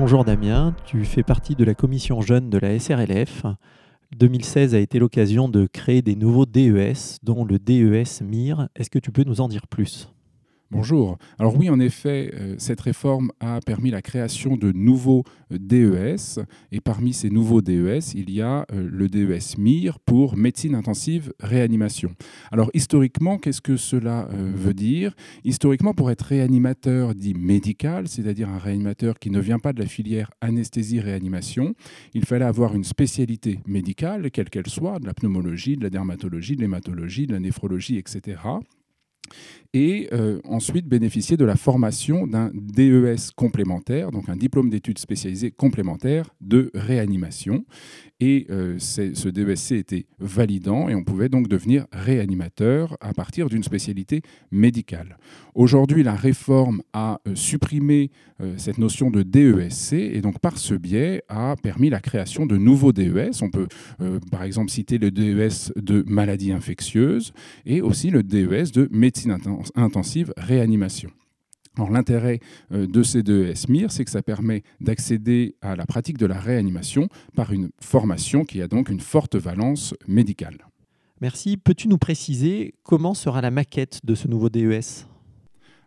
Bonjour Damien, tu fais partie de la commission jeune de la SRLF. 2016 a été l'occasion de créer des nouveaux DES, dont le DES MIR. Est-ce que tu peux nous en dire plus? Bonjour. Alors oui, en effet, euh, cette réforme a permis la création de nouveaux euh, DES. Et parmi ces nouveaux DES, il y a euh, le DES MIR pour médecine intensive réanimation. Alors historiquement, qu'est-ce que cela veut dire? Historiquement, pour être réanimateur dit médical, c'est-à-dire un réanimateur qui ne vient pas de la filière anesthésie-réanimation, il fallait avoir une spécialité médicale, quelle qu'elle soit, de la pneumologie, de la dermatologie, de l'hématologie, de la néphrologie, etc et euh, ensuite bénéficier de la formation d'un DES complémentaire, donc un diplôme d'études spécialisées complémentaires de réanimation. Et euh, ce DESC était validant et on pouvait donc devenir réanimateur à partir d'une spécialité médicale. Aujourd'hui, la réforme a euh, supprimé cette notion de DESC et donc par ce biais a permis la création de nouveaux DES. On peut par exemple citer le DES de maladies infectieuses et aussi le DES de médecine intensive réanimation. Alors l'intérêt euh, de ces deux SMIR, c'est que ça permet d'accéder à la pratique de la réanimation par une formation qui a donc une forte valence médicale. Merci. Peux-tu nous préciser comment sera la maquette de ce nouveau DES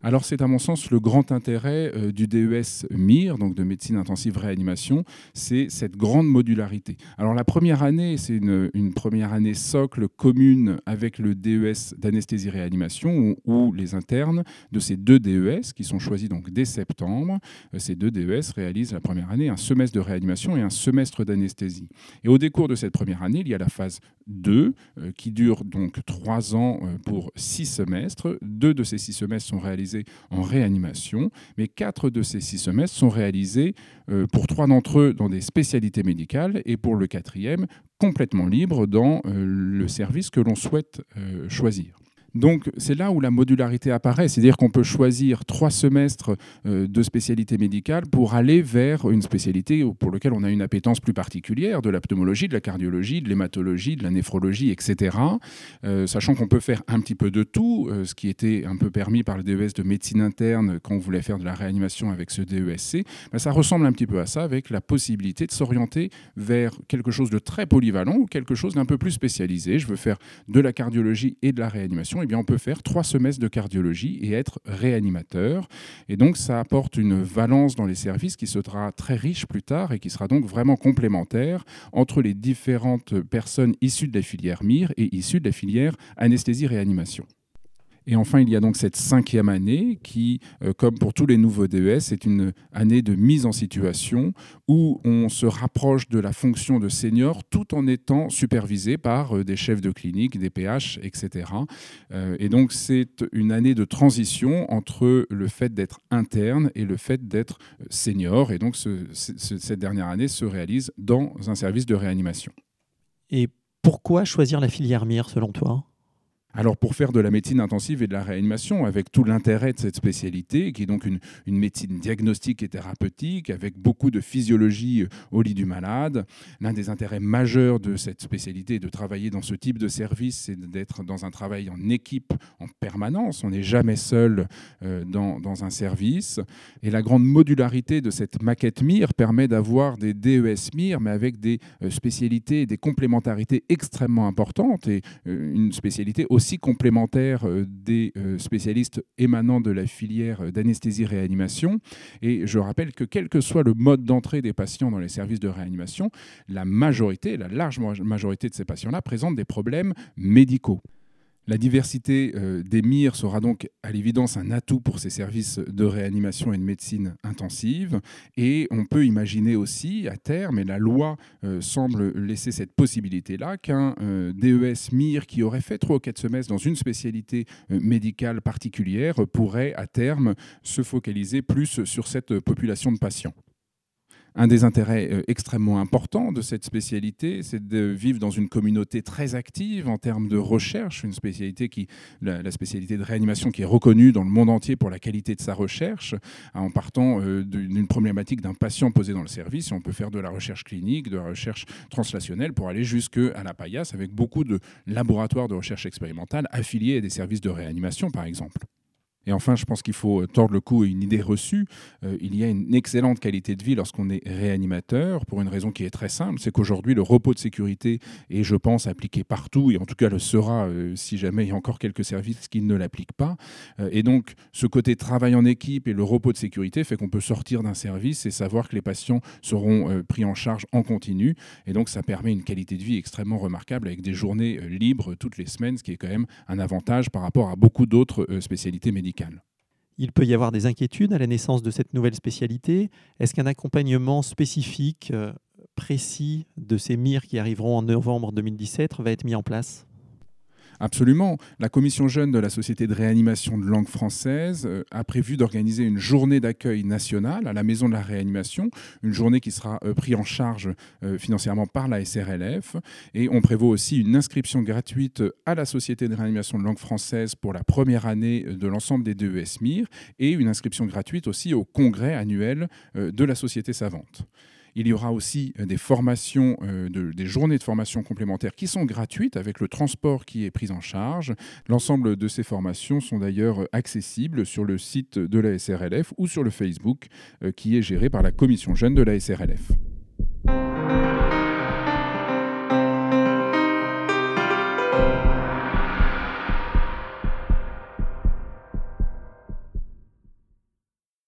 alors c'est à mon sens le grand intérêt euh, du DES MIR, donc de médecine intensive réanimation, c'est cette grande modularité. Alors la première année, c'est une, première année socle commune avec le DES d'anesthésie réanimation où, les internes de ces deux DES qui sont choisis donc dès septembre, euh, ces deux DES réalisent la première année un semestre de réanimation et un semestre d'anesthésie. Et au décours de cette première année, il y a la phase 2 euh, qui dure donc trois ans pour six semestres. Deux de ces six semestres sont réalisés en réanimation, mais quatre de ces six semestres sont réalisés euh, pour trois d'entre eux dans des spécialités médicales et pour le quatrième complètement libre dans euh, le service que l'on souhaite euh, choisir. Donc c'est là où la modularité apparaît, c'est-à-dire qu'on peut choisir trois semestres euh, de spécialité médicale pour aller vers une spécialité pour laquelle on a une appétence plus particulière, de la pneumologie, de la cardiologie, de l'hématologie, de la néphrologie, etc. Euh, sachant qu'on peut faire un petit peu de tout, euh, ce qui était un peu permis par le DES de médecine interne quand on voulait faire de la réanimation avec ce DESC, ben, ça ressemble un petit peu à ça avec la possibilité de s'orienter vers quelque chose de très polyvalent ou quelque chose d'un peu plus spécialisé. Je veux faire de la cardiologie et de la réanimation eh bien, on peut faire trois semestres de cardiologie et être réanimateur. Et donc, ça apporte une valence dans les services qui sera très riche plus tard et qui sera donc vraiment complémentaire entre les différentes personnes issues de la filière MIR et issues de la filière anesthésie-réanimation. Et enfin, il y a donc cette cinquième année qui, euh, comme pour tous les nouveaux DES, est une année de mise en situation où on se rapproche de la fonction de senior tout en étant supervisé par euh, des chefs de clinique, des PH, etc. Euh, et donc c'est une année de transition entre le fait d'être interne et le fait d'être senior. Et donc cette dernière année se réalise dans un service de réanimation. Et pourquoi choisir la filière MIR selon toi? Alors pour faire de la médecine intensive et de la réanimation, avec tout l'intérêt de cette spécialité, qui est donc une, médecine diagnostique et thérapeutique, avec beaucoup de physiologie euh, au lit du malade, l'un des intérêts majeurs de cette spécialité de travailler dans ce type de service, c'est d'être dans un travail en équipe en permanence. On n'est jamais seul euh, dans, dans, un service. Et la grande modularité de cette maquette MIR permet d'avoir des DES MIR, mais avec des euh, spécialités et des complémentarités extrêmement importantes et une spécialité aussi aussi complémentaire euh, des euh, spécialistes émanant de la filière d'anesthésie-réanimation. Et je rappelle que quel que soit le mode d'entrée des patients dans les services de réanimation, la majorité, la large majorité de ces patients-là présentent des problèmes médicaux. La diversité euh, des MIR sera donc à l'évidence un atout pour ces services de réanimation et de médecine intensive. Et on peut imaginer aussi à terme, et la loi euh, semble laisser cette possibilité-là, qu'un euh, DES MIR qui aurait fait trois ou quatre semestres dans une spécialité médicale particulière pourrait à terme se focaliser plus sur cette population de patients. Un des intérêts euh, extrêmement importants de cette spécialité, c'est de vivre dans une communauté très active en termes de recherche, une spécialité qui, la, spécialité de réanimation qui est reconnue dans le monde entier pour la qualité de sa recherche, en partant euh, d'une problématique d'un patient posé dans le service. On peut faire de la recherche clinique, de la recherche translationnelle pour aller jusqu'à la paillasse avec beaucoup de laboratoires de recherche expérimentale affiliés à des services de réanimation, par exemple. Et enfin, je pense qu'il faut tordre le cou à une idée reçue. Euh, il y a une excellente qualité de vie lorsqu'on est réanimateur, pour une raison qui est très simple, c'est qu'aujourd'hui, le repos de sécurité est, je pense, appliqué partout, et en tout cas le sera euh, si jamais il y a encore quelques services qui ne l'appliquent pas. Euh, et donc, ce côté travail en équipe et le repos de sécurité fait qu'on peut sortir d'un service et savoir que les patients seront pris en charge en continu. Et donc, ça permet une qualité de vie extrêmement remarquable avec des journées libres toutes les semaines, ce qui est quand même un avantage par rapport à beaucoup d'autres spécialités médicales. Il peut y avoir des inquiétudes à la naissance de cette nouvelle spécialité. Est-ce qu'un accompagnement spécifique, euh, précis de ces MIR qui arriveront en novembre 2017 va être mis en place? Absolument. La commission jeune de la Société de réanimation de langue française euh, a prévu d'organiser une journée d'accueil nationale à la Maison de la réanimation, une journée qui sera euh, prise en charge euh, financièrement par la SRLF. Et on prévoit aussi une inscription gratuite à la Société de réanimation de langue française pour la première année de l'ensemble des DES MIR et une inscription gratuite aussi au congrès annuel de la Société savante. Il y aura aussi euh, des formations, euh, des journées de formation complémentaires qui sont gratuites avec le transport qui est pris en charge. L'ensemble de ces formations sont d'ailleurs accessibles sur le site de la SRLF ou sur le Facebook euh, qui est géré par la commission jeune de la SRLF.